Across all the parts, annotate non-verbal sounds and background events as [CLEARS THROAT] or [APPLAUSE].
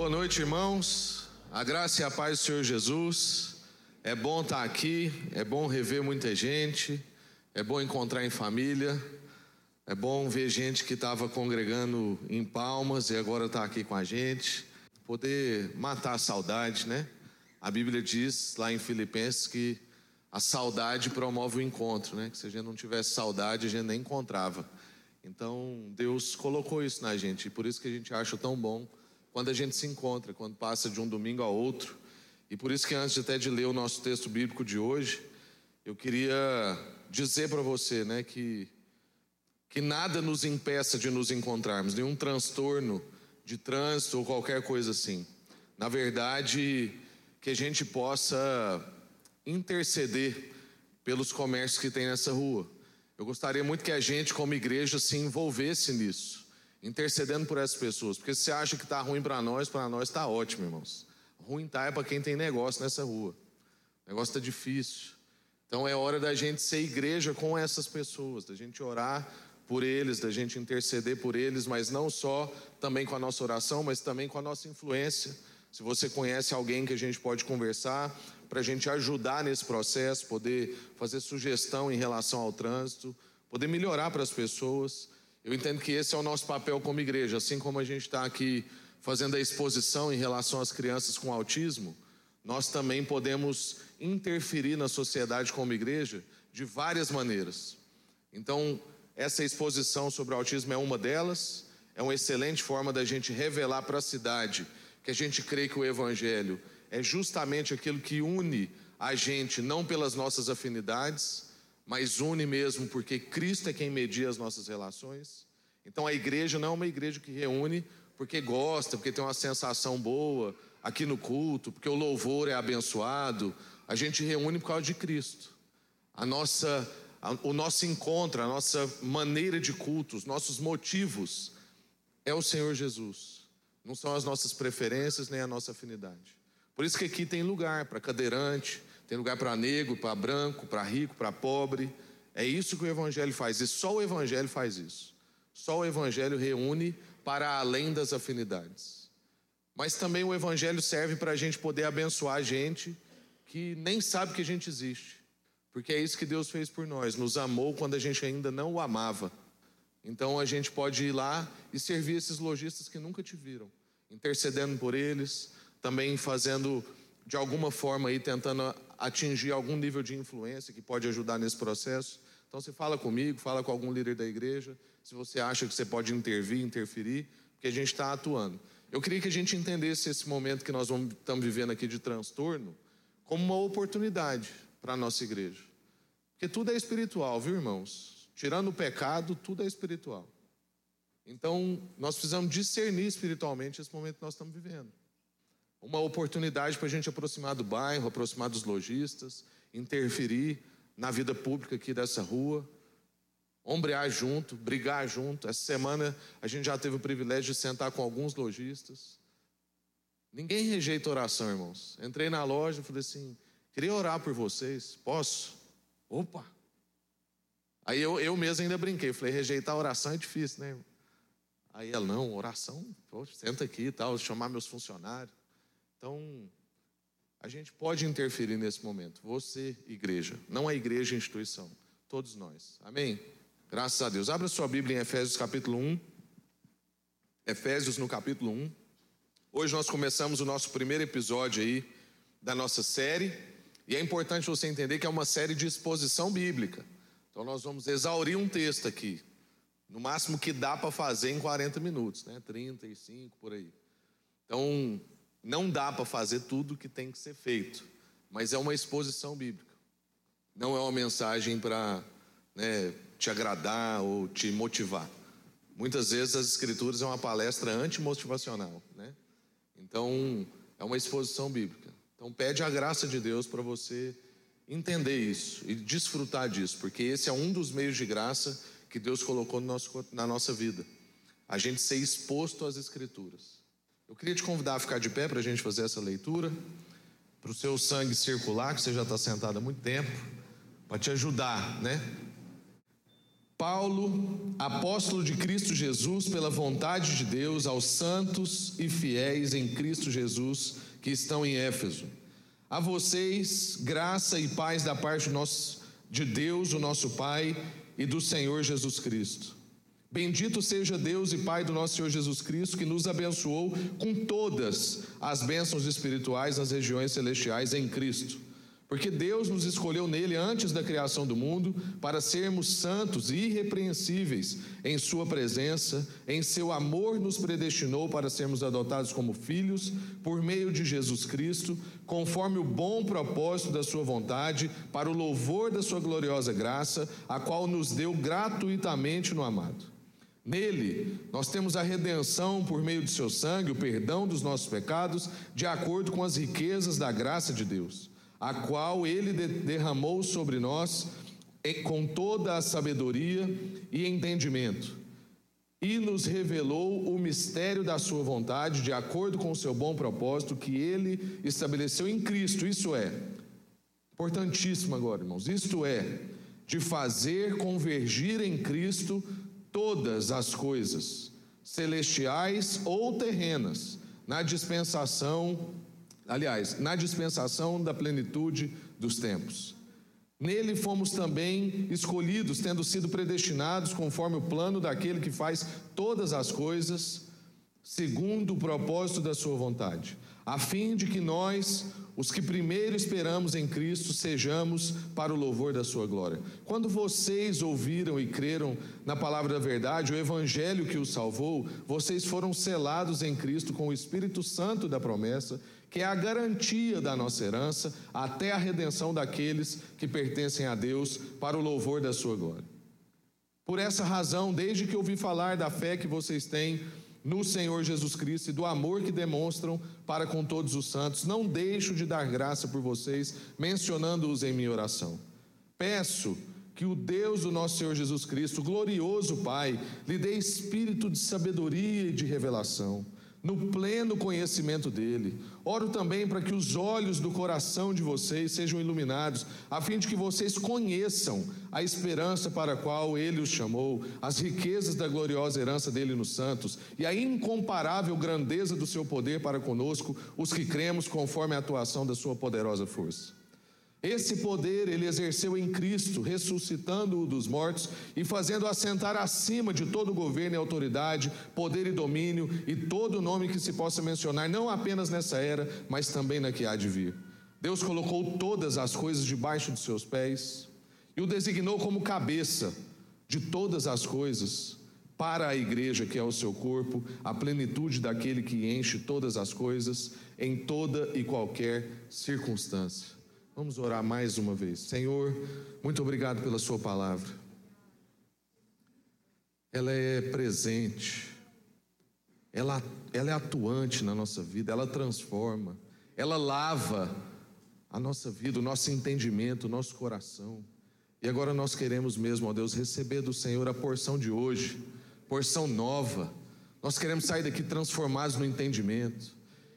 Boa noite, irmãos. A graça e a paz do Senhor Jesus. É bom estar aqui, é bom rever muita gente, é bom encontrar em família, é bom ver gente que estava congregando em Palmas e agora está aqui com a gente. Poder matar a saudade, né? A Bíblia diz lá em Filipenses que a saudade promove o encontro, né? Que se a gente não tivesse saudade, a gente nem encontrava. Então, Deus colocou isso na gente, e por isso que a gente acha tão bom quando a gente se encontra, quando passa de um domingo a outro. E por isso que antes até de ler o nosso texto bíblico de hoje, eu queria dizer para você, né, que que nada nos impeça de nos encontrarmos, nenhum transtorno de trânsito ou qualquer coisa assim. Na verdade, que a gente possa interceder pelos comércios que tem nessa rua. Eu gostaria muito que a gente, como igreja, se envolvesse nisso, intercedendo por essas pessoas, porque se acha que está ruim para nós, para nós está ótimo, irmãos. Ruim tá é para quem tem negócio nessa rua. O negócio está difícil. Então é hora da gente ser igreja com essas pessoas, da gente orar por eles, da gente interceder por eles, mas não só também com a nossa oração, mas também com a nossa influência. Se você conhece alguém que a gente pode conversar, para a gente ajudar nesse processo, poder fazer sugestão em relação ao trânsito, poder melhorar para as pessoas. Eu entendo que esse é o nosso papel como igreja, assim como a gente está aqui fazendo a exposição em relação às crianças com autismo, nós também podemos interferir na sociedade como igreja de várias maneiras. Então, essa exposição sobre o autismo é uma delas, é uma excelente forma da gente revelar para a cidade que a gente crê que o Evangelho é justamente aquilo que une a gente, não pelas nossas afinidades, mas une mesmo porque Cristo é quem media as nossas relações. Então a igreja não é uma igreja que reúne porque gosta, porque tem uma sensação boa aqui no culto, porque o louvor é abençoado. A gente reúne por causa de Cristo. A nossa, a, o nosso encontro, a nossa maneira de culto, os nossos motivos é o Senhor Jesus. Não são as nossas preferências nem a nossa afinidade. Por isso que aqui tem lugar para cadeirante, tem lugar para negro, para branco, para rico, para pobre. É isso que o Evangelho faz, e só o Evangelho faz isso. Só o Evangelho reúne para além das afinidades. Mas também o Evangelho serve para a gente poder abençoar a gente que nem sabe que a gente existe. Porque é isso que Deus fez por nós, nos amou quando a gente ainda não o amava. Então a gente pode ir lá e servir esses lojistas que nunca te viram, intercedendo por eles, também fazendo de alguma forma aí tentando atingir algum nível de influência que pode ajudar nesse processo. Então você fala comigo, fala com algum líder da igreja, se você acha que você pode intervir, interferir, porque a gente está atuando. Eu queria que a gente entendesse esse momento que nós estamos vivendo aqui de transtorno como uma oportunidade para a nossa igreja. Porque tudo é espiritual, viu, irmãos? Tirando o pecado, tudo é espiritual. Então, nós precisamos discernir espiritualmente esse momento que nós estamos vivendo. Uma oportunidade para a gente aproximar do bairro, aproximar dos lojistas, interferir na vida pública aqui dessa rua, ombrear junto, brigar junto. Essa semana a gente já teve o privilégio de sentar com alguns lojistas. Ninguém rejeita oração, irmãos. Entrei na loja e falei assim: queria orar por vocês, posso? Opa! Aí eu, eu mesmo ainda brinquei, falei, rejeitar oração é difícil, né? Aí ela, não, oração, senta aqui e tal, chamar meus funcionários. Então, a gente pode interferir nesse momento. Você, igreja, não a igreja instituição, todos nós. Amém? Graças a Deus. Abra sua Bíblia em Efésios capítulo 1. Efésios no capítulo 1. Hoje nós começamos o nosso primeiro episódio aí da nossa série, e é importante você entender que é uma série de exposição bíblica. Então nós vamos exaurir um texto aqui, no máximo que dá para fazer em 40 minutos, né? 35 por aí. Então, não dá para fazer tudo que tem que ser feito, mas é uma exposição bíblica. Não é uma mensagem para né, te agradar ou te motivar. Muitas vezes as escrituras é uma palestra antimotivacional, né? Então, é uma exposição bíblica. Então, pede a graça de Deus para você entender isso e desfrutar disso, porque esse é um dos meios de graça que Deus colocou no nosso, na nossa vida. A gente ser exposto às Escrituras. Queria te convidar a ficar de pé para a gente fazer essa leitura, para o seu sangue circular, que você já está sentado há muito tempo, para te ajudar, né? Paulo, apóstolo de Cristo Jesus, pela vontade de Deus, aos santos e fiéis em Cristo Jesus que estão em Éfeso. A vocês, graça e paz da parte de Deus, o nosso Pai, e do Senhor Jesus Cristo. Bendito seja Deus e Pai do nosso Senhor Jesus Cristo, que nos abençoou com todas as bênçãos espirituais nas regiões celestiais em Cristo porque Deus nos escolheu nele antes da criação do mundo para sermos santos e irrepreensíveis em Sua presença, em seu amor nos predestinou para sermos adotados como filhos por meio de Jesus Cristo, conforme o bom propósito da Sua vontade, para o louvor da Sua gloriosa graça, a qual nos deu gratuitamente no amado. Nele, nós temos a redenção por meio de seu sangue, o perdão dos nossos pecados, de acordo com as riquezas da graça de Deus a qual ele derramou sobre nós com toda a sabedoria e entendimento, e nos revelou o mistério da sua vontade, de acordo com o seu bom propósito que ele estabeleceu em Cristo. Isso é, importantíssimo agora, irmãos, isto é, de fazer convergir em Cristo todas as coisas, celestiais ou terrenas, na dispensação aliás, na dispensação da plenitude dos tempos. Nele fomos também escolhidos, tendo sido predestinados conforme o plano daquele que faz todas as coisas, segundo o propósito da Sua vontade, a fim de que nós, os que primeiro esperamos em Cristo, sejamos para o louvor da Sua glória. Quando vocês ouviram e creram na palavra da verdade, o Evangelho que os salvou, vocês foram selados em Cristo com o Espírito Santo da promessa que é a garantia da nossa herança até a redenção daqueles que pertencem a Deus para o louvor da sua glória. Por essa razão, desde que ouvi falar da fé que vocês têm no Senhor Jesus Cristo e do amor que demonstram para com todos os santos, não deixo de dar graça por vocês, mencionando-os em minha oração. Peço que o Deus do nosso Senhor Jesus Cristo, glorioso Pai, lhe dê espírito de sabedoria e de revelação no pleno conhecimento dele. Oro também para que os olhos do coração de vocês sejam iluminados, a fim de que vocês conheçam a esperança para a qual ele os chamou, as riquezas da gloriosa herança dele nos santos e a incomparável grandeza do seu poder para conosco, os que cremos conforme a atuação da sua poderosa força. Esse poder ele exerceu em Cristo, ressuscitando-o dos mortos e fazendo assentar acima de todo governo e autoridade, poder e domínio e todo nome que se possa mencionar, não apenas nessa era, mas também na que há de vir. Deus colocou todas as coisas debaixo dos seus pés e o designou como cabeça de todas as coisas para a igreja, que é o seu corpo, a plenitude daquele que enche todas as coisas em toda e qualquer circunstância. Vamos orar mais uma vez. Senhor, muito obrigado pela Sua palavra. Ela é presente, ela, ela é atuante na nossa vida, ela transforma, ela lava a nossa vida, o nosso entendimento, o nosso coração. E agora nós queremos mesmo, ó Deus, receber do Senhor a porção de hoje, porção nova. Nós queremos sair daqui transformados no entendimento,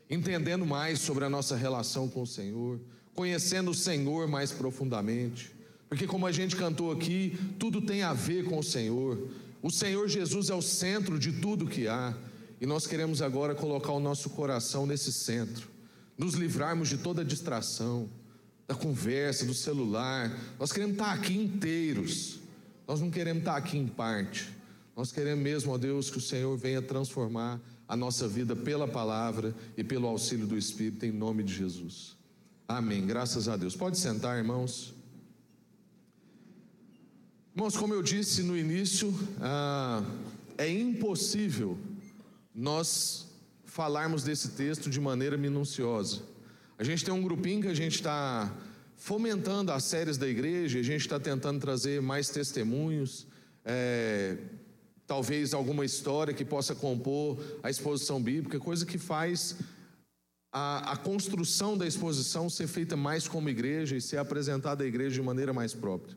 entendendo mais sobre a nossa relação com o Senhor, conhecendo o Senhor mais profundamente. Porque, como a gente cantou aqui, tudo tem a ver com o Senhor. O Senhor Jesus é o centro de tudo que há. E nós queremos agora colocar o nosso coração nesse centro, nos livrarmos de toda distração, da conversa, do celular. Nós queremos estar aqui inteiros, nós não queremos estar aqui em parte. Nós queremos mesmo, ó Deus, que o Senhor venha transformar a nossa vida pela palavra e pelo auxílio do Espírito, em nome de Jesus. Amém. Graças a Deus. Pode sentar, irmãos. Irmãos, como eu disse no início, ah, é impossível nós falarmos desse texto de maneira minuciosa. A gente tem um grupinho que a gente está fomentando as séries da igreja, a gente está tentando trazer mais testemunhos, é, talvez alguma história que possa compor a exposição bíblica, coisa que faz a, a, construção da exposição ser feita mais como igreja e ser apresentada à igreja de maneira mais própria.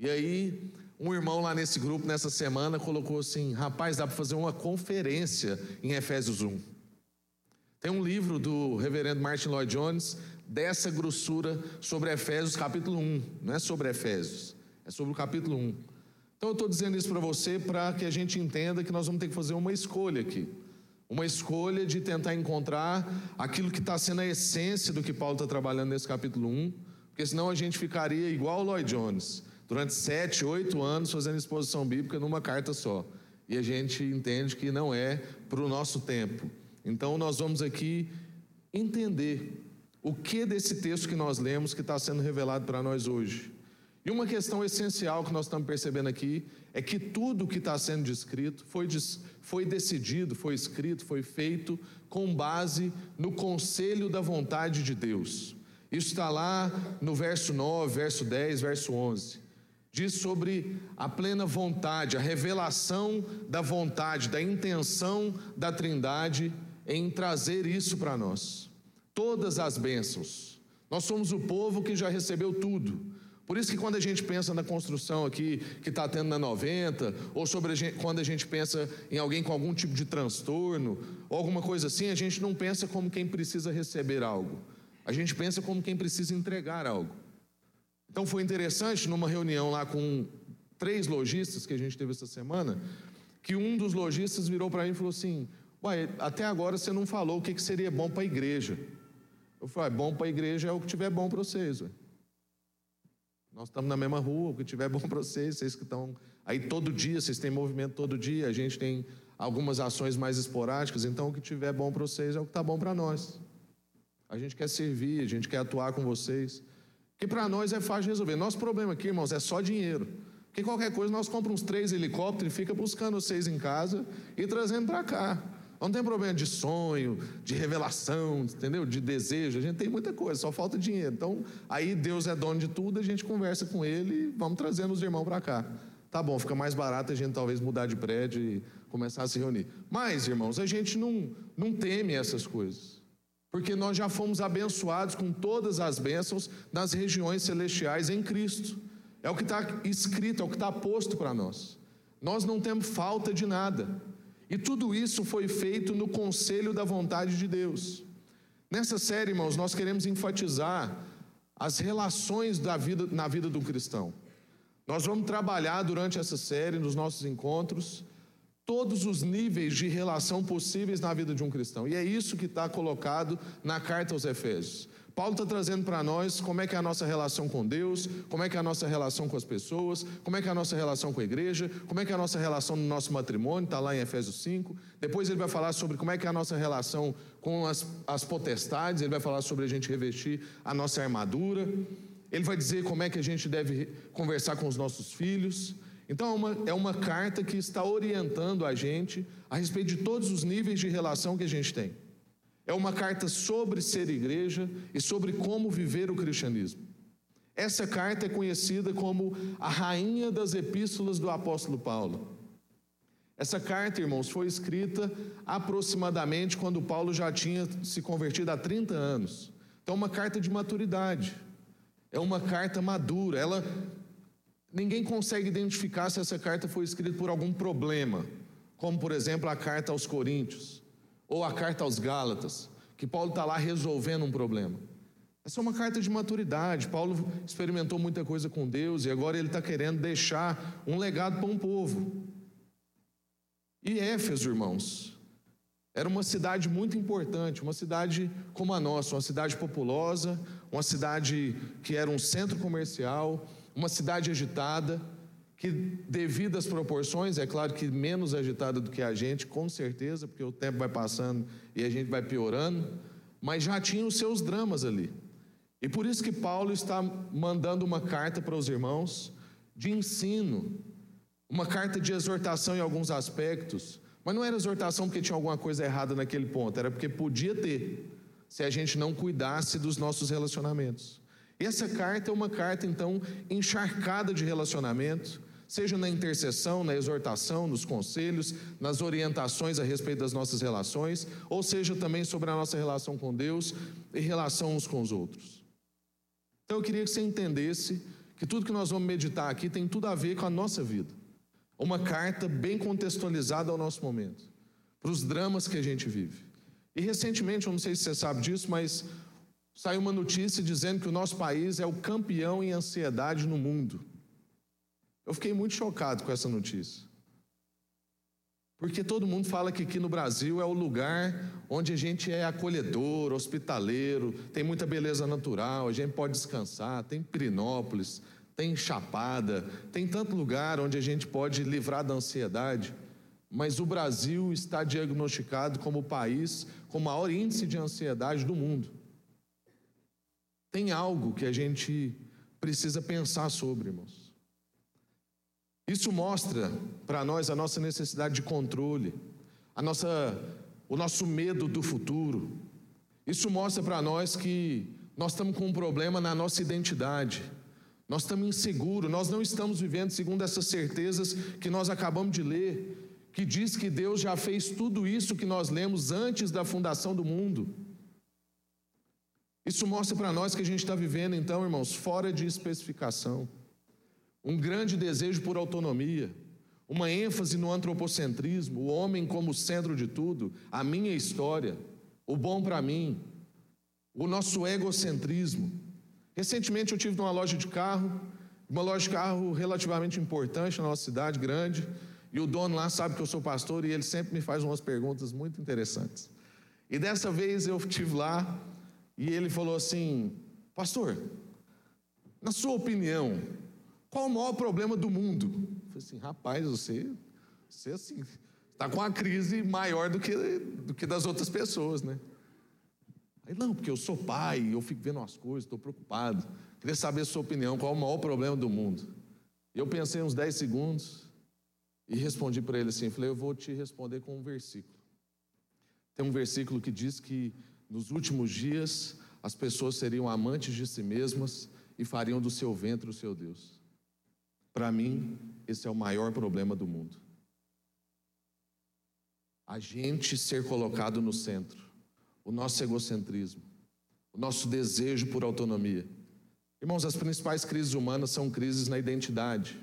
E aí, um irmão lá nesse grupo, nessa semana, colocou assim: rapaz, dá para fazer uma conferência em Efésios 1. Tem um livro do reverendo Martin Lloyd Jones dessa grossura sobre Efésios capítulo 1. Não é sobre Efésios, é sobre o capítulo 1. Então eu estou dizendo isso para você para que a gente entenda que nós vamos ter que fazer uma escolha aqui. Uma escolha de tentar encontrar aquilo que está sendo a essência do que Paulo está trabalhando nesse capítulo 1, porque senão a gente ficaria igual o Lloyd Jones, durante sete, oito anos fazendo exposição bíblica numa carta só. E a gente entende que não é para o nosso tempo. Então nós vamos aqui entender o que desse texto que nós lemos que está sendo revelado para nós hoje. E uma questão essencial que nós estamos percebendo aqui é que tudo que está sendo descrito foi, foi decidido, foi escrito, foi feito com base no conselho da vontade de Deus. Isso está lá no verso 9, verso 10, verso 11. Diz sobre a plena vontade, a revelação da vontade, da intenção da Trindade em trazer isso para nós. Todas as bênçãos. Nós somos o povo que já recebeu tudo. Por isso que quando a gente pensa na construção aqui que está tendo na 90, ou sobre a gente, quando a gente pensa em alguém com algum tipo de transtorno, ou alguma coisa assim, a gente não pensa como quem precisa receber algo. A gente pensa como quem precisa entregar algo. Então foi interessante numa reunião lá com três lojistas que a gente teve essa semana, que um dos lojistas virou para mim e falou assim: Ué, até agora você não falou o que, que seria bom para a igreja. Eu falei: bom para a igreja é o que tiver bom para vocês. Ué. Nós estamos na mesma rua, o que tiver bom [LAUGHS] para vocês, vocês que estão aí todo dia, vocês têm movimento todo dia, a gente tem algumas ações mais esporádicas, então o que tiver bom para vocês é o que está bom para nós. A gente quer servir, a gente quer atuar com vocês. Que para nós é fácil resolver. Nosso problema aqui, irmãos, é só dinheiro. Porque qualquer coisa nós compramos uns três helicópteros e fica buscando vocês em casa e trazendo para cá. Não tem problema de sonho, de revelação, entendeu? De desejo. A gente tem muita coisa, só falta dinheiro. Então, aí Deus é dono de tudo, a gente conversa com ele e vamos trazendo os irmãos para cá. Tá bom, fica mais barato a gente talvez mudar de prédio e começar a se reunir. Mas, irmãos, a gente não, não teme essas coisas. Porque nós já fomos abençoados com todas as bênçãos nas regiões celestiais em Cristo. É o que está escrito, é o que está posto para nós. Nós não temos falta de nada. E tudo isso foi feito no conselho da vontade de Deus. Nessa série, irmãos, nós queremos enfatizar as relações da vida, na vida do cristão. Nós vamos trabalhar durante essa série, nos nossos encontros, todos os níveis de relação possíveis na vida de um cristão. E é isso que está colocado na carta aos Efésios. Paulo está trazendo para nós como é que é a nossa relação com Deus, como é que é a nossa relação com as pessoas, como é que é a nossa relação com a igreja, como é que é a nossa relação no nosso matrimônio, está lá em Efésios 5. Depois ele vai falar sobre como é que é a nossa relação com as, as potestades, ele vai falar sobre a gente revestir a nossa armadura. Ele vai dizer como é que a gente deve conversar com os nossos filhos. Então é uma, é uma carta que está orientando a gente a respeito de todos os níveis de relação que a gente tem. É uma carta sobre ser igreja e sobre como viver o cristianismo. Essa carta é conhecida como a rainha das epístolas do apóstolo Paulo. Essa carta, irmãos, foi escrita aproximadamente quando Paulo já tinha se convertido há 30 anos. Então, uma carta de maturidade. É uma carta madura. Ela ninguém consegue identificar se essa carta foi escrita por algum problema, como por exemplo a carta aos Coríntios ou a carta aos Gálatas, que Paulo está lá resolvendo um problema. Essa é uma carta de maturidade. Paulo experimentou muita coisa com Deus e agora ele está querendo deixar um legado para um povo. E Éfeso, irmãos, era uma cidade muito importante, uma cidade como a nossa, uma cidade populosa, uma cidade que era um centro comercial, uma cidade agitada que, devido às proporções, é claro que menos agitada do que a gente, com certeza, porque o tempo vai passando e a gente vai piorando, mas já tinha os seus dramas ali. E por isso que Paulo está mandando uma carta para os irmãos de ensino, uma carta de exortação em alguns aspectos, mas não era exortação porque tinha alguma coisa errada naquele ponto, era porque podia ter, se a gente não cuidasse dos nossos relacionamentos. Essa carta é uma carta, então, encharcada de relacionamento, seja na intercessão, na exortação, nos conselhos, nas orientações a respeito das nossas relações, ou seja também sobre a nossa relação com Deus e relação uns com os outros. Então eu queria que você entendesse que tudo que nós vamos meditar aqui tem tudo a ver com a nossa vida. Uma carta bem contextualizada ao nosso momento, para os dramas que a gente vive. E recentemente, eu não sei se você sabe disso, mas saiu uma notícia dizendo que o nosso país é o campeão em ansiedade no mundo. Eu fiquei muito chocado com essa notícia. Porque todo mundo fala que aqui no Brasil é o lugar onde a gente é acolhedor, hospitaleiro, tem muita beleza natural, a gente pode descansar, tem Pirinópolis, tem Chapada, tem tanto lugar onde a gente pode livrar da ansiedade. Mas o Brasil está diagnosticado como o país com o maior índice de ansiedade do mundo. Tem algo que a gente precisa pensar sobre, irmãos. Isso mostra para nós a nossa necessidade de controle, a nossa, o nosso medo do futuro. Isso mostra para nós que nós estamos com um problema na nossa identidade. Nós estamos inseguros, nós não estamos vivendo segundo essas certezas que nós acabamos de ler que diz que Deus já fez tudo isso que nós lemos antes da fundação do mundo. Isso mostra para nós que a gente está vivendo, então, irmãos, fora de especificação. Um grande desejo por autonomia, uma ênfase no antropocentrismo, o homem como centro de tudo, a minha história, o bom para mim, o nosso egocentrismo. Recentemente eu tive numa loja de carro, uma loja de carro relativamente importante na nossa cidade, grande. E o dono lá sabe que eu sou pastor e ele sempre me faz umas perguntas muito interessantes. E dessa vez eu estive lá e ele falou assim: Pastor, na sua opinião, qual o maior problema do mundo? Eu falei assim: Rapaz, você, você assim, está com uma crise maior do que, do que das outras pessoas, né? Aí, não, porque eu sou pai, eu fico vendo as coisas, estou preocupado. Queria saber a sua opinião, qual o maior problema do mundo? Eu pensei uns 10 segundos. E respondi para ele assim: falei, eu vou te responder com um versículo. Tem um versículo que diz que nos últimos dias as pessoas seriam amantes de si mesmas e fariam do seu ventre o seu Deus. Para mim, esse é o maior problema do mundo. A gente ser colocado no centro, o nosso egocentrismo, o nosso desejo por autonomia. Irmãos, as principais crises humanas são crises na identidade.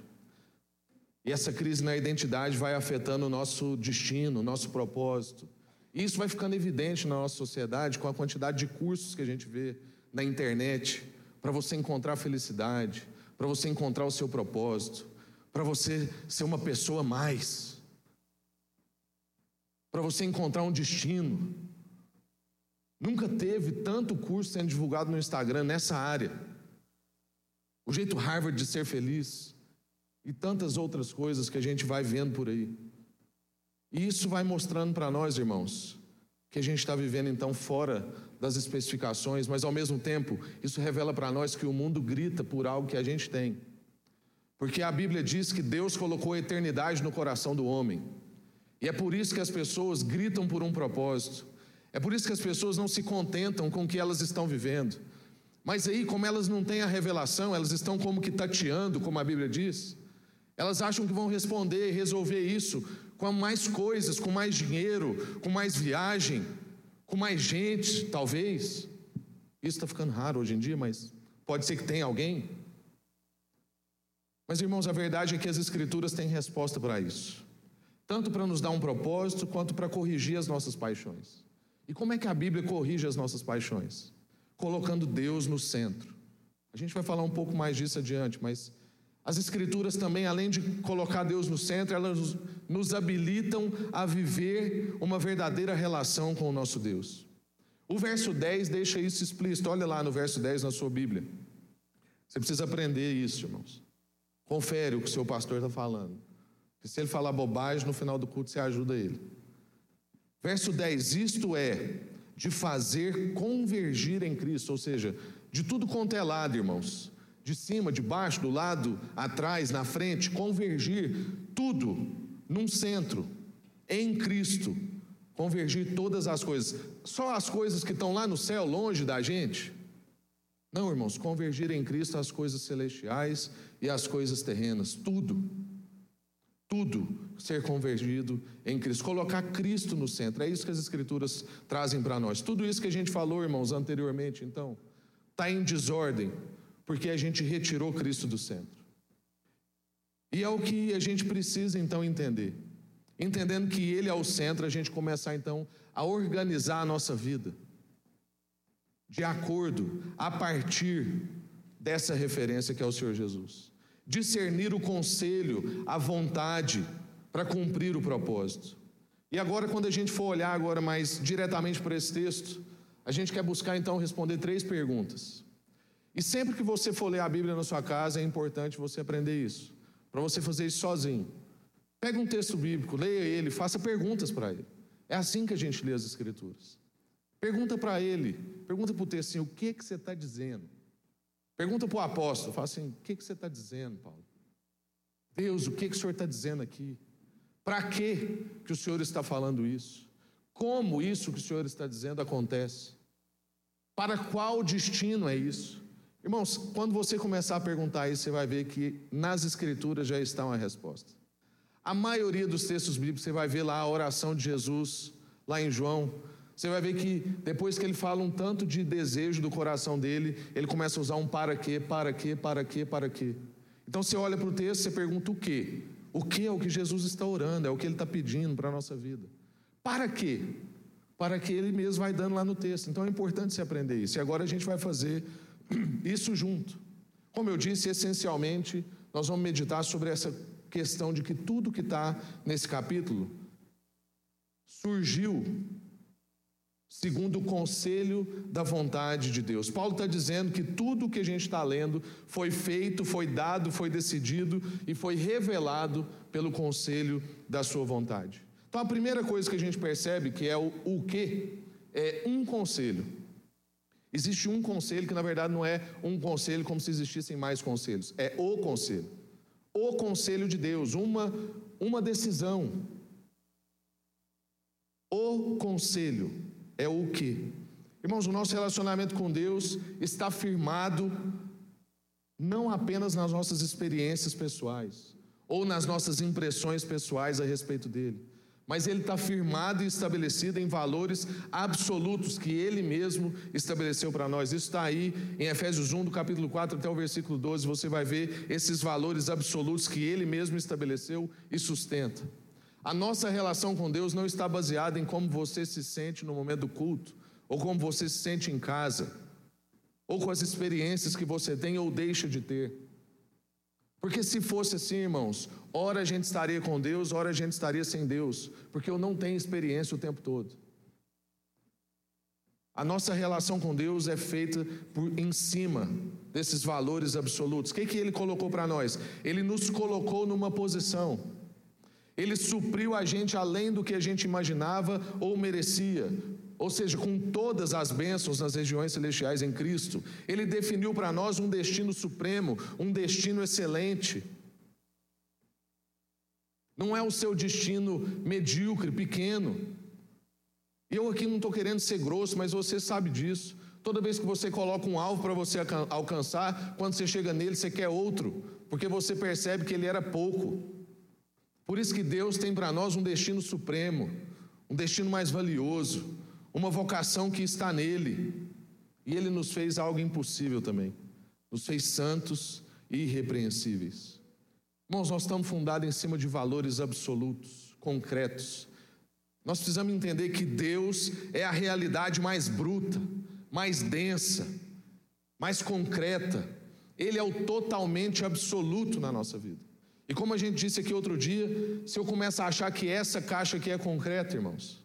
E essa crise na identidade vai afetando o nosso destino, o nosso propósito. E isso vai ficando evidente na nossa sociedade com a quantidade de cursos que a gente vê na internet para você encontrar felicidade, para você encontrar o seu propósito, para você ser uma pessoa mais, para você encontrar um destino. Nunca teve tanto curso sendo divulgado no Instagram nessa área. O jeito Harvard de ser feliz e tantas outras coisas que a gente vai vendo por aí. E isso vai mostrando para nós, irmãos, que a gente está vivendo então fora das especificações, mas ao mesmo tempo, isso revela para nós que o mundo grita por algo que a gente tem. Porque a Bíblia diz que Deus colocou a eternidade no coração do homem. E é por isso que as pessoas gritam por um propósito. É por isso que as pessoas não se contentam com o que elas estão vivendo. Mas aí, como elas não têm a revelação, elas estão como que tateando, como a Bíblia diz. Elas acham que vão responder e resolver isso com mais coisas, com mais dinheiro, com mais viagem, com mais gente, talvez. Isso está ficando raro hoje em dia, mas pode ser que tenha alguém. Mas, irmãos, a verdade é que as Escrituras têm resposta para isso, tanto para nos dar um propósito, quanto para corrigir as nossas paixões. E como é que a Bíblia corrige as nossas paixões? Colocando Deus no centro. A gente vai falar um pouco mais disso adiante, mas as Escrituras também, além de colocar Deus no centro, elas nos habilitam a viver uma verdadeira relação com o nosso Deus. O verso 10 deixa isso explícito. Olha lá no verso 10 na sua Bíblia. Você precisa aprender isso, irmãos. Confere o que o seu pastor está falando. Porque se ele falar bobagem, no final do culto você ajuda ele. Verso 10: Isto é, de fazer convergir em Cristo, ou seja, de tudo quanto é lado, irmãos de cima, de baixo, do lado, atrás, na frente, convergir tudo num centro, em Cristo. Convergir todas as coisas. Só as coisas que estão lá no céu, longe da gente? Não, irmãos, convergir em Cristo as coisas celestiais e as coisas terrenas, tudo. Tudo ser convergido em Cristo, colocar Cristo no centro, é isso que as Escrituras trazem para nós. Tudo isso que a gente falou, irmãos, anteriormente, então, está em desordem, porque a gente retirou Cristo do centro. E é o que a gente precisa então entender. Entendendo que Ele é o centro, a gente começar então a organizar a nossa vida de acordo, a partir dessa referência que é o Senhor Jesus. discernir o conselho, a vontade para cumprir o propósito. E agora, quando a gente for olhar agora mais diretamente para esse texto, a gente quer buscar então responder três perguntas. E sempre que você for ler a Bíblia na sua casa, é importante você aprender isso, para você fazer isso sozinho. Pega um texto bíblico, leia ele, faça perguntas para ele. É assim que a gente lê as Escrituras. Pergunta para ele, pergunta para o texto assim, o que, que você está dizendo? Pergunta para o apóstolo, fala assim, o que, que você está dizendo, Paulo? Deus, o que, que o Senhor está dizendo aqui? Para que que o Senhor está falando isso? Como isso que o Senhor está dizendo acontece? Para qual destino é isso? Irmãos, quando você começar a perguntar isso, você vai ver que nas Escrituras já está uma resposta. A maioria dos textos bíblicos, você vai ver lá a oração de Jesus, lá em João. Você vai ver que depois que ele fala um tanto de desejo do coração dele, ele começa a usar um para quê, para quê, para quê, para quê. Então você olha para o texto, você pergunta o quê? O que é o que Jesus está orando, é o que ele está pedindo para a nossa vida. Para quê? Para que ele mesmo vai dando lá no texto. Então é importante você aprender isso. E agora a gente vai fazer [CLEARS THROAT] isso junto. Como eu disse, essencialmente, nós vamos meditar sobre essa questão de que tudo que está nesse capítulo surgiu segundo o conselho da vontade de Deus. Paulo está dizendo que tudo o que a gente está lendo foi feito, foi dado, foi decidido e foi revelado pelo conselho da sua vontade. Então a primeira coisa que a gente percebe que é o, o que é um conselho. Existe um conselho que na verdade não é um conselho como se existissem mais conselhos, é o conselho o conselho de Deus, uma, uma decisão. O conselho é o que? Irmãos, o nosso relacionamento com Deus está firmado não apenas nas nossas experiências pessoais ou nas nossas impressões pessoais a respeito dele mas ele está firmado e estabelecido em valores absolutos que ele mesmo estabeleceu para nós. Isso está aí em Efésios 1, do capítulo 4 até o versículo 12. Você vai ver esses valores absolutos que ele mesmo estabeleceu e sustenta. A nossa relação com Deus não está baseada em como você se sente no momento do culto, ou como você se sente em casa, ou com as experiências que você tem ou deixa de ter. Porque se fosse assim, irmãos, ora a gente estaria com Deus, ora a gente estaria sem Deus, porque eu não tenho experiência o tempo todo. A nossa relação com Deus é feita por em cima desses valores absolutos. O que, que ele colocou para nós? Ele nos colocou numa posição. Ele supriu a gente além do que a gente imaginava ou merecia ou seja, com todas as bênçãos nas regiões celestiais em Cristo, Ele definiu para nós um destino supremo, um destino excelente. Não é o seu destino medíocre, pequeno. Eu aqui não estou querendo ser grosso, mas você sabe disso. Toda vez que você coloca um alvo para você alcançar, quando você chega nele, você quer outro, porque você percebe que ele era pouco. Por isso que Deus tem para nós um destino supremo, um destino mais valioso uma vocação que está nele. E ele nos fez algo impossível também. Nos fez santos e irrepreensíveis. Irmãos, nós estamos fundados em cima de valores absolutos, concretos. Nós precisamos entender que Deus é a realidade mais bruta, mais densa, mais concreta. Ele é o totalmente absoluto na nossa vida. E como a gente disse aqui outro dia, se eu começar a achar que essa caixa aqui é concreta, irmãos,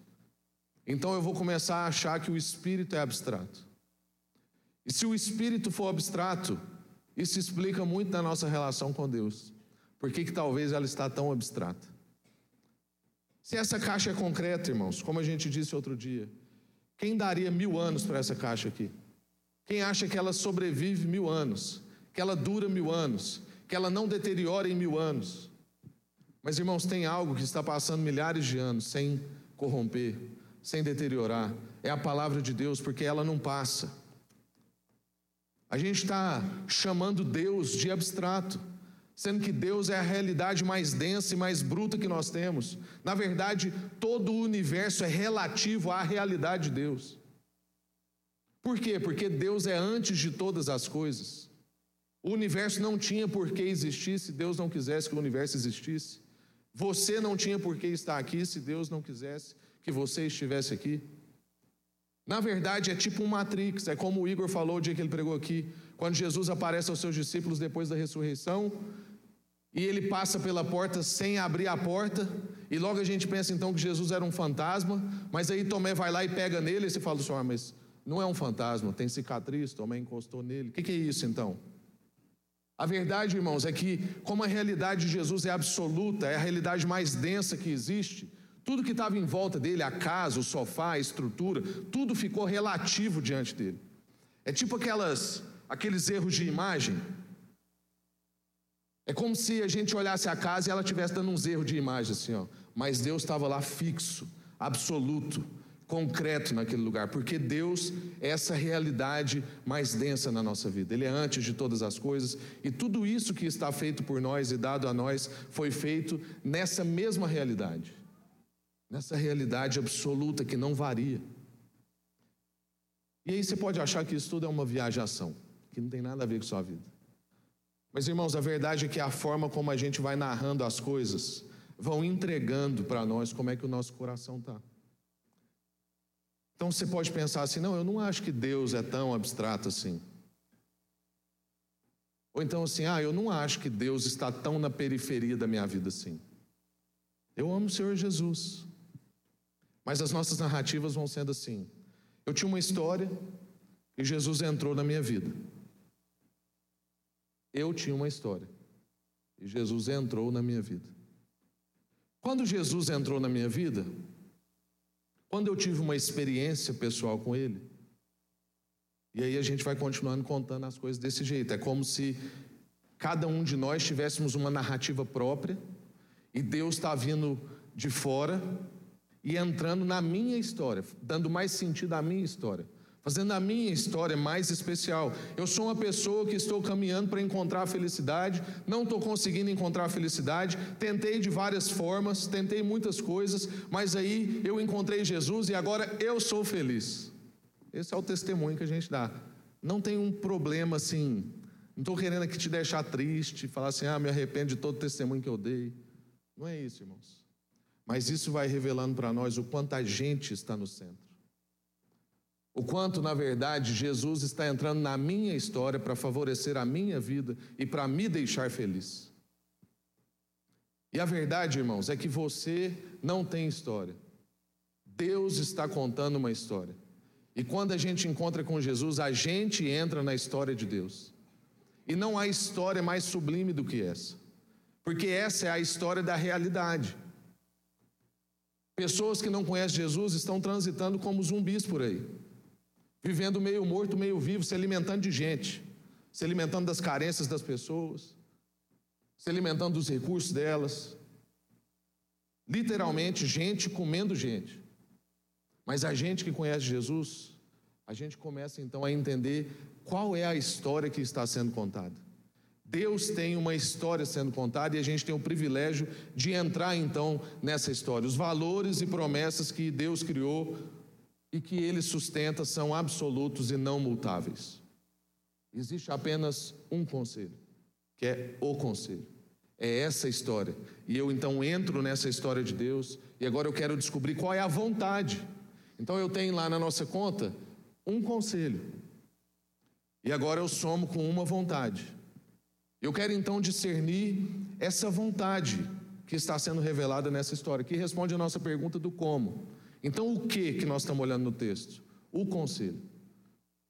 então eu vou começar a achar que o espírito é abstrato. E se o espírito for abstrato, isso explica muito da nossa relação com Deus. Por que, que talvez ela está tão abstrata? Se essa caixa é concreta, irmãos, como a gente disse outro dia, quem daria mil anos para essa caixa aqui? Quem acha que ela sobrevive mil anos, que ela dura mil anos, que ela não deteriora em mil anos? Mas, irmãos, tem algo que está passando milhares de anos sem corromper, sem deteriorar. É a palavra de Deus, porque ela não passa. A gente está chamando Deus de abstrato, sendo que Deus é a realidade mais densa e mais bruta que nós temos. Na verdade, todo o universo é relativo à realidade de Deus. Por quê? Porque Deus é antes de todas as coisas. O universo não tinha por que existir se Deus não quisesse que o universo existisse. Você não tinha por que estar aqui se Deus não quisesse que você estivesse aqui? Na verdade, é tipo um Matrix, é como o Igor falou o dia que ele pregou aqui. Quando Jesus aparece aos seus discípulos depois da ressurreição, e ele passa pela porta sem abrir a porta, e logo a gente pensa então que Jesus era um fantasma, mas aí Tomé vai lá e pega nele, e você fala, senhor, mas não é um fantasma, tem cicatriz, Tomé encostou nele. O que, que é isso então? A verdade, irmãos, é que, como a realidade de Jesus é absoluta, é a realidade mais densa que existe, tudo que estava em volta dele, a casa, o sofá, a estrutura, tudo ficou relativo diante dele. É tipo aquelas, aqueles erros de imagem. É como se a gente olhasse a casa e ela estivesse dando uns erros de imagem, assim, ó. Mas Deus estava lá fixo, absoluto, concreto naquele lugar, porque Deus é essa realidade mais densa na nossa vida. Ele é antes de todas as coisas e tudo isso que está feito por nós e dado a nós foi feito nessa mesma realidade nessa realidade absoluta que não varia. E aí você pode achar que isso tudo é uma viajação, que não tem nada a ver com sua vida. Mas irmãos, a verdade é que a forma como a gente vai narrando as coisas vão entregando para nós como é que o nosso coração está. Então você pode pensar assim: não, eu não acho que Deus é tão abstrato assim. Ou então assim: ah, eu não acho que Deus está tão na periferia da minha vida assim. Eu amo o Senhor Jesus. Mas as nossas narrativas vão sendo assim. Eu tinha uma história e Jesus entrou na minha vida. Eu tinha uma história e Jesus entrou na minha vida. Quando Jesus entrou na minha vida, quando eu tive uma experiência pessoal com Ele, e aí a gente vai continuando contando as coisas desse jeito. É como se cada um de nós tivéssemos uma narrativa própria e Deus está vindo de fora e entrando na minha história, dando mais sentido à minha história, fazendo a minha história mais especial. Eu sou uma pessoa que estou caminhando para encontrar a felicidade, não estou conseguindo encontrar a felicidade, tentei de várias formas, tentei muitas coisas, mas aí eu encontrei Jesus e agora eu sou feliz. Esse é o testemunho que a gente dá. Não tem um problema assim, não estou querendo aqui te deixar triste, falar assim, ah, me arrependo de todo o testemunho que eu dei. Não é isso, irmãos. Mas isso vai revelando para nós o quanto a gente está no centro. O quanto, na verdade, Jesus está entrando na minha história para favorecer a minha vida e para me deixar feliz. E a verdade, irmãos, é que você não tem história. Deus está contando uma história. E quando a gente encontra com Jesus, a gente entra na história de Deus. E não há história mais sublime do que essa. Porque essa é a história da realidade. Pessoas que não conhecem Jesus estão transitando como zumbis por aí, vivendo meio morto, meio vivo, se alimentando de gente, se alimentando das carências das pessoas, se alimentando dos recursos delas. Literalmente, gente comendo gente. Mas a gente que conhece Jesus, a gente começa então a entender qual é a história que está sendo contada. Deus tem uma história sendo contada e a gente tem o privilégio de entrar então nessa história. Os valores e promessas que Deus criou e que Ele sustenta são absolutos e não multáveis. Existe apenas um conselho, que é o conselho. É essa história. E eu então entro nessa história de Deus e agora eu quero descobrir qual é a vontade. Então eu tenho lá na nossa conta um conselho. E agora eu somo com uma vontade. Eu quero então discernir essa vontade que está sendo revelada nessa história, que responde a nossa pergunta do como. Então, o que que nós estamos olhando no texto? O conselho.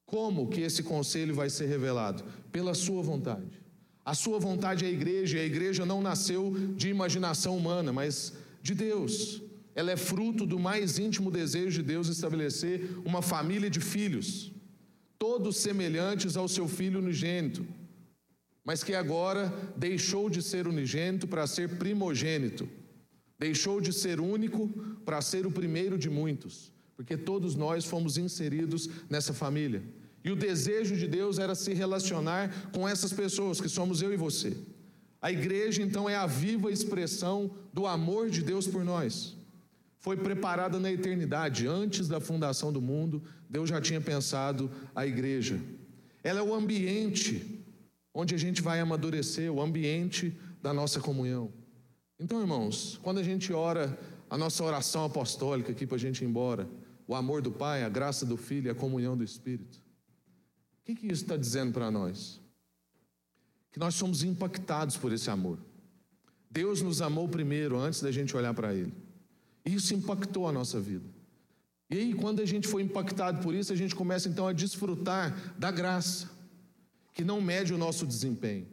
Como que esse conselho vai ser revelado? Pela sua vontade. A sua vontade é a igreja, e a igreja não nasceu de imaginação humana, mas de Deus. Ela é fruto do mais íntimo desejo de Deus estabelecer uma família de filhos, todos semelhantes ao seu filho unigênito mas que agora deixou de ser unigênito para ser primogênito, deixou de ser único para ser o primeiro de muitos, porque todos nós fomos inseridos nessa família. E o desejo de Deus era se relacionar com essas pessoas, que somos eu e você. A igreja, então, é a viva expressão do amor de Deus por nós. Foi preparada na eternidade, antes da fundação do mundo, Deus já tinha pensado a igreja. Ela é o ambiente onde a gente vai amadurecer o ambiente da nossa comunhão. Então, irmãos, quando a gente ora a nossa oração apostólica aqui para a gente ir embora, o amor do Pai, a graça do Filho e a comunhão do Espírito, o que, que isso está dizendo para nós? Que nós somos impactados por esse amor. Deus nos amou primeiro, antes da gente olhar para Ele. Isso impactou a nossa vida. E aí, quando a gente foi impactado por isso, a gente começa então a desfrutar da graça, que não mede o nosso desempenho,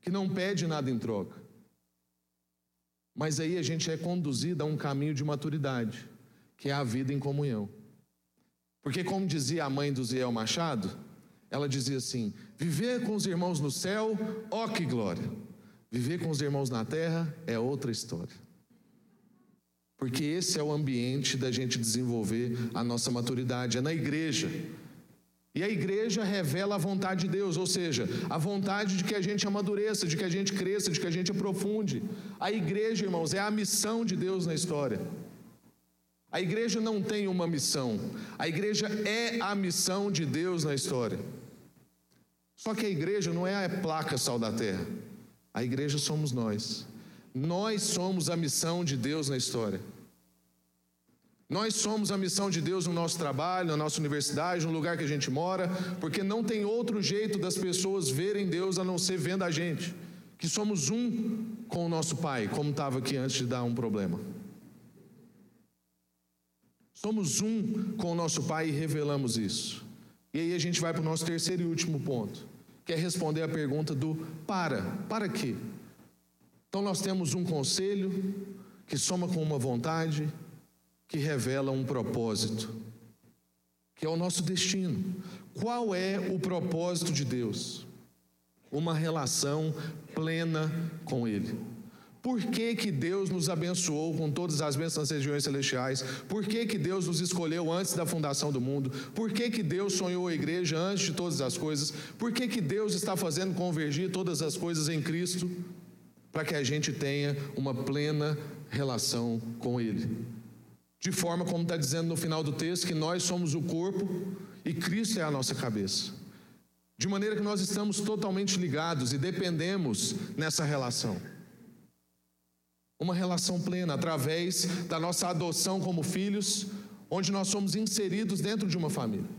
que não pede nada em troca. Mas aí a gente é conduzido a um caminho de maturidade, que é a vida em comunhão. Porque, como dizia a mãe do Ziel Machado, ela dizia assim: viver com os irmãos no céu, ó que glória! Viver com os irmãos na terra é outra história. Porque esse é o ambiente da gente desenvolver a nossa maturidade, é na igreja. E a igreja revela a vontade de Deus, ou seja, a vontade de que a gente amadureça, de que a gente cresça, de que a gente aprofunde. A igreja, irmãos, é a missão de Deus na história. A igreja não tem uma missão, a igreja é a missão de Deus na história. Só que a igreja não é a placa sal da terra, a igreja somos nós. Nós somos a missão de Deus na história. Nós somos a missão de Deus no nosso trabalho, na nossa universidade, no lugar que a gente mora, porque não tem outro jeito das pessoas verem Deus a não ser vendo a gente, que somos um com o nosso Pai, como estava aqui antes de dar um problema. Somos um com o nosso Pai e revelamos isso. E aí a gente vai para o nosso terceiro e último ponto, que é responder a pergunta do para. Para quê? Então nós temos um conselho que soma com uma vontade, que revela um propósito, que é o nosso destino. Qual é o propósito de Deus? Uma relação plena com Ele. Por que, que Deus nos abençoou com todas as bênçãos nas regiões celestiais? Por que, que Deus nos escolheu antes da fundação do mundo? Por que, que Deus sonhou a igreja antes de todas as coisas? Por que, que Deus está fazendo convergir todas as coisas em Cristo? Para que a gente tenha uma plena relação com Ele. De forma como está dizendo no final do texto, que nós somos o corpo e Cristo é a nossa cabeça. De maneira que nós estamos totalmente ligados e dependemos nessa relação. Uma relação plena através da nossa adoção como filhos, onde nós somos inseridos dentro de uma família.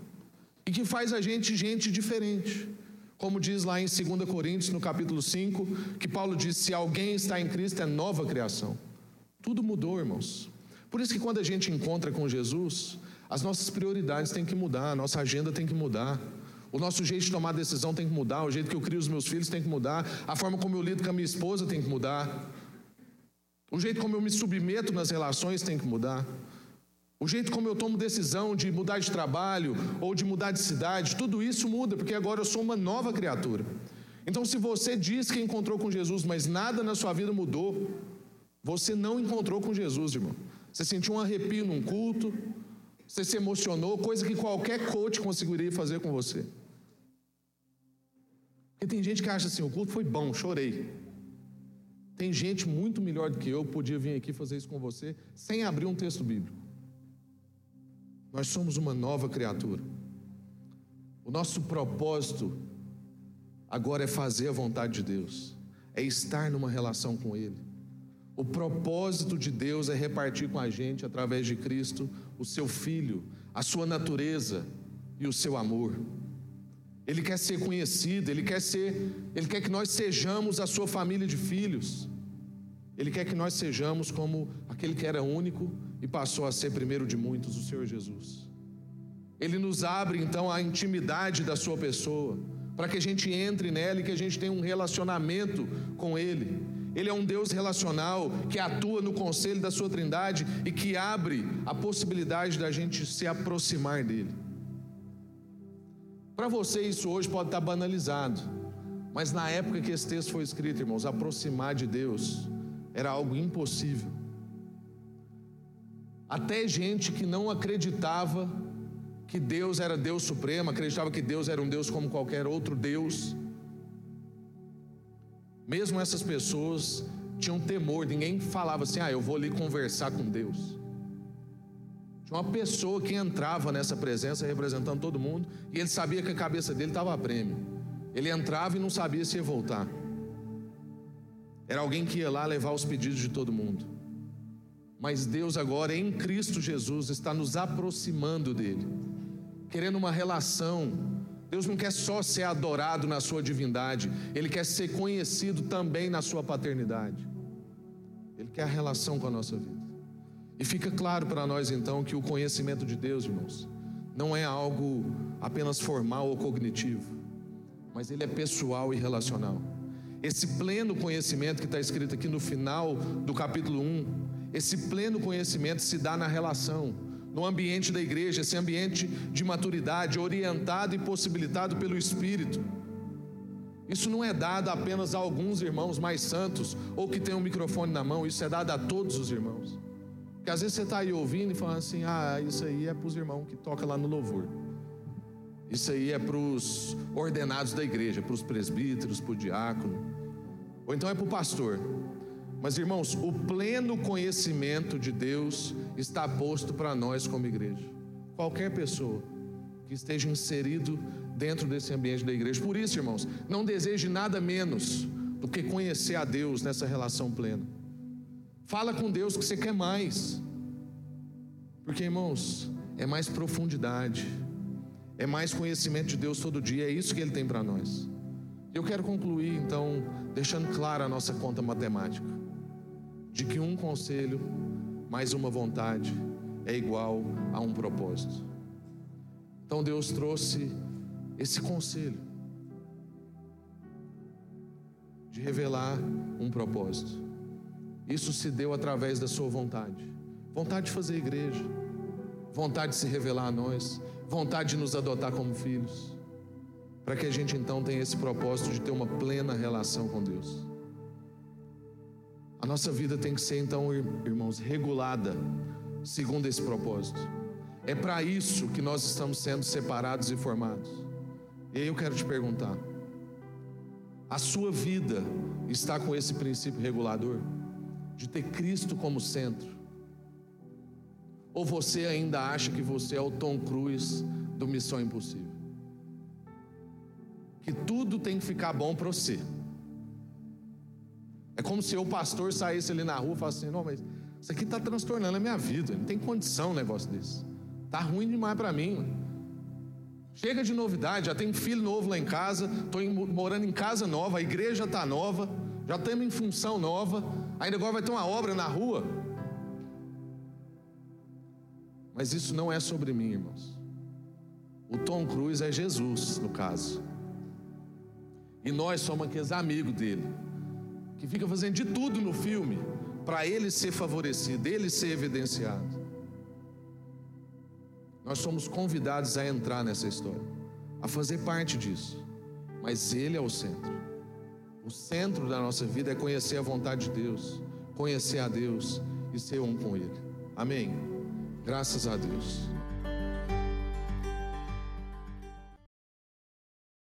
E que faz a gente gente diferente. Como diz lá em 2 Coríntios, no capítulo 5, que Paulo diz: se alguém está em Cristo, é nova criação. Tudo mudou, irmãos. Por isso que quando a gente encontra com Jesus, as nossas prioridades têm que mudar, a nossa agenda tem que mudar. O nosso jeito de tomar decisão tem que mudar, o jeito que eu crio os meus filhos tem que mudar, a forma como eu lido com a minha esposa tem que mudar. O jeito como eu me submeto nas relações tem que mudar. O jeito como eu tomo decisão de mudar de trabalho ou de mudar de cidade, tudo isso muda, porque agora eu sou uma nova criatura. Então, se você diz que encontrou com Jesus, mas nada na sua vida mudou, você não encontrou com Jesus, irmão. Você sentiu um arrepio num culto, você se emocionou, coisa que qualquer coach conseguiria fazer com você. Porque tem gente que acha assim: o culto foi bom, chorei. Tem gente muito melhor do que eu, podia vir aqui fazer isso com você, sem abrir um texto bíblico. Nós somos uma nova criatura. O nosso propósito agora é fazer a vontade de Deus, é estar numa relação com Ele. O propósito de Deus é repartir com a gente, através de Cristo, o seu Filho, a sua natureza e o seu amor. Ele quer ser conhecido, ele quer ser, ele quer que nós sejamos a sua família de filhos. Ele quer que nós sejamos como aquele que era único e passou a ser primeiro de muitos, o Senhor Jesus. Ele nos abre então a intimidade da sua pessoa, para que a gente entre nela e que a gente tenha um relacionamento com ele. Ele é um Deus relacional que atua no conselho da sua trindade e que abre a possibilidade da gente se aproximar dele. Para você, isso hoje pode estar banalizado, mas na época que esse texto foi escrito, irmãos, aproximar de Deus era algo impossível. Até gente que não acreditava que Deus era Deus supremo, acreditava que Deus era um Deus como qualquer outro Deus, mesmo essas pessoas tinham temor, ninguém falava assim: ah, eu vou ali conversar com Deus. Tinha uma pessoa que entrava nessa presença representando todo mundo e ele sabia que a cabeça dele estava a prêmio. Ele entrava e não sabia se ia voltar. Era alguém que ia lá levar os pedidos de todo mundo. Mas Deus agora, em Cristo Jesus, está nos aproximando dele, querendo uma relação Deus não quer só ser adorado na sua divindade, Ele quer ser conhecido também na sua paternidade. que é a relação com a nossa vida. E fica claro para nós então que o conhecimento de Deus, irmãos, não é algo apenas formal ou cognitivo, mas ele é pessoal e relacional. Esse pleno conhecimento que está escrito aqui no final do capítulo 1, esse pleno conhecimento se dá na relação, no ambiente da igreja, esse ambiente de maturidade, orientado e possibilitado pelo Espírito. Isso não é dado apenas a alguns irmãos mais santos ou que têm um microfone na mão, isso é dado a todos os irmãos. Porque às vezes você está aí ouvindo e falando assim: ah, isso aí é para os irmãos que tocam lá no louvor. Isso aí é para os ordenados da igreja, para os presbíteros, para o diácono, ou então é para o pastor. Mas irmãos, o pleno conhecimento de Deus está posto para nós como igreja. Qualquer pessoa que esteja inserido dentro desse ambiente da igreja. Por isso, irmãos, não deseje nada menos do que conhecer a Deus nessa relação plena. Fala com Deus que você quer mais. Porque, irmãos, é mais profundidade, é mais conhecimento de Deus todo dia, é isso que Ele tem para nós. Eu quero concluir, então, deixando clara a nossa conta matemática, de que um conselho mais uma vontade é igual a um propósito. Então Deus trouxe esse conselho de revelar um propósito. Isso se deu através da sua vontade. Vontade de fazer igreja, vontade de se revelar a nós, vontade de nos adotar como filhos, para que a gente então tenha esse propósito de ter uma plena relação com Deus. A nossa vida tem que ser então, irmãos, regulada segundo esse propósito. É para isso que nós estamos sendo separados e formados. E aí eu quero te perguntar: a sua vida está com esse princípio regulador? De ter Cristo como centro? Ou você ainda acha que você é o Tom Cruise do Missão Impossível? Que tudo tem que ficar bom para você. É como se o pastor saísse ali na rua e falasse assim: não, mas isso aqui está transtornando a minha vida. Não tem condição um negócio desse. Tá ruim demais para mim. Chega de novidade, já tem filho novo lá em casa, estou morando em casa nova, a igreja está nova, já estamos em função nova, ainda agora vai ter uma obra na rua. Mas isso não é sobre mim, irmãos. O Tom Cruise é Jesus, no caso. E nós somos aqueles amigos dele, que fica fazendo de tudo no filme para ele ser favorecido, ele ser evidenciado. Nós somos convidados a entrar nessa história, a fazer parte disso. Mas Ele é o centro. O centro da nossa vida é conhecer a vontade de Deus, conhecer a Deus e ser um com Ele. Amém? Graças a Deus.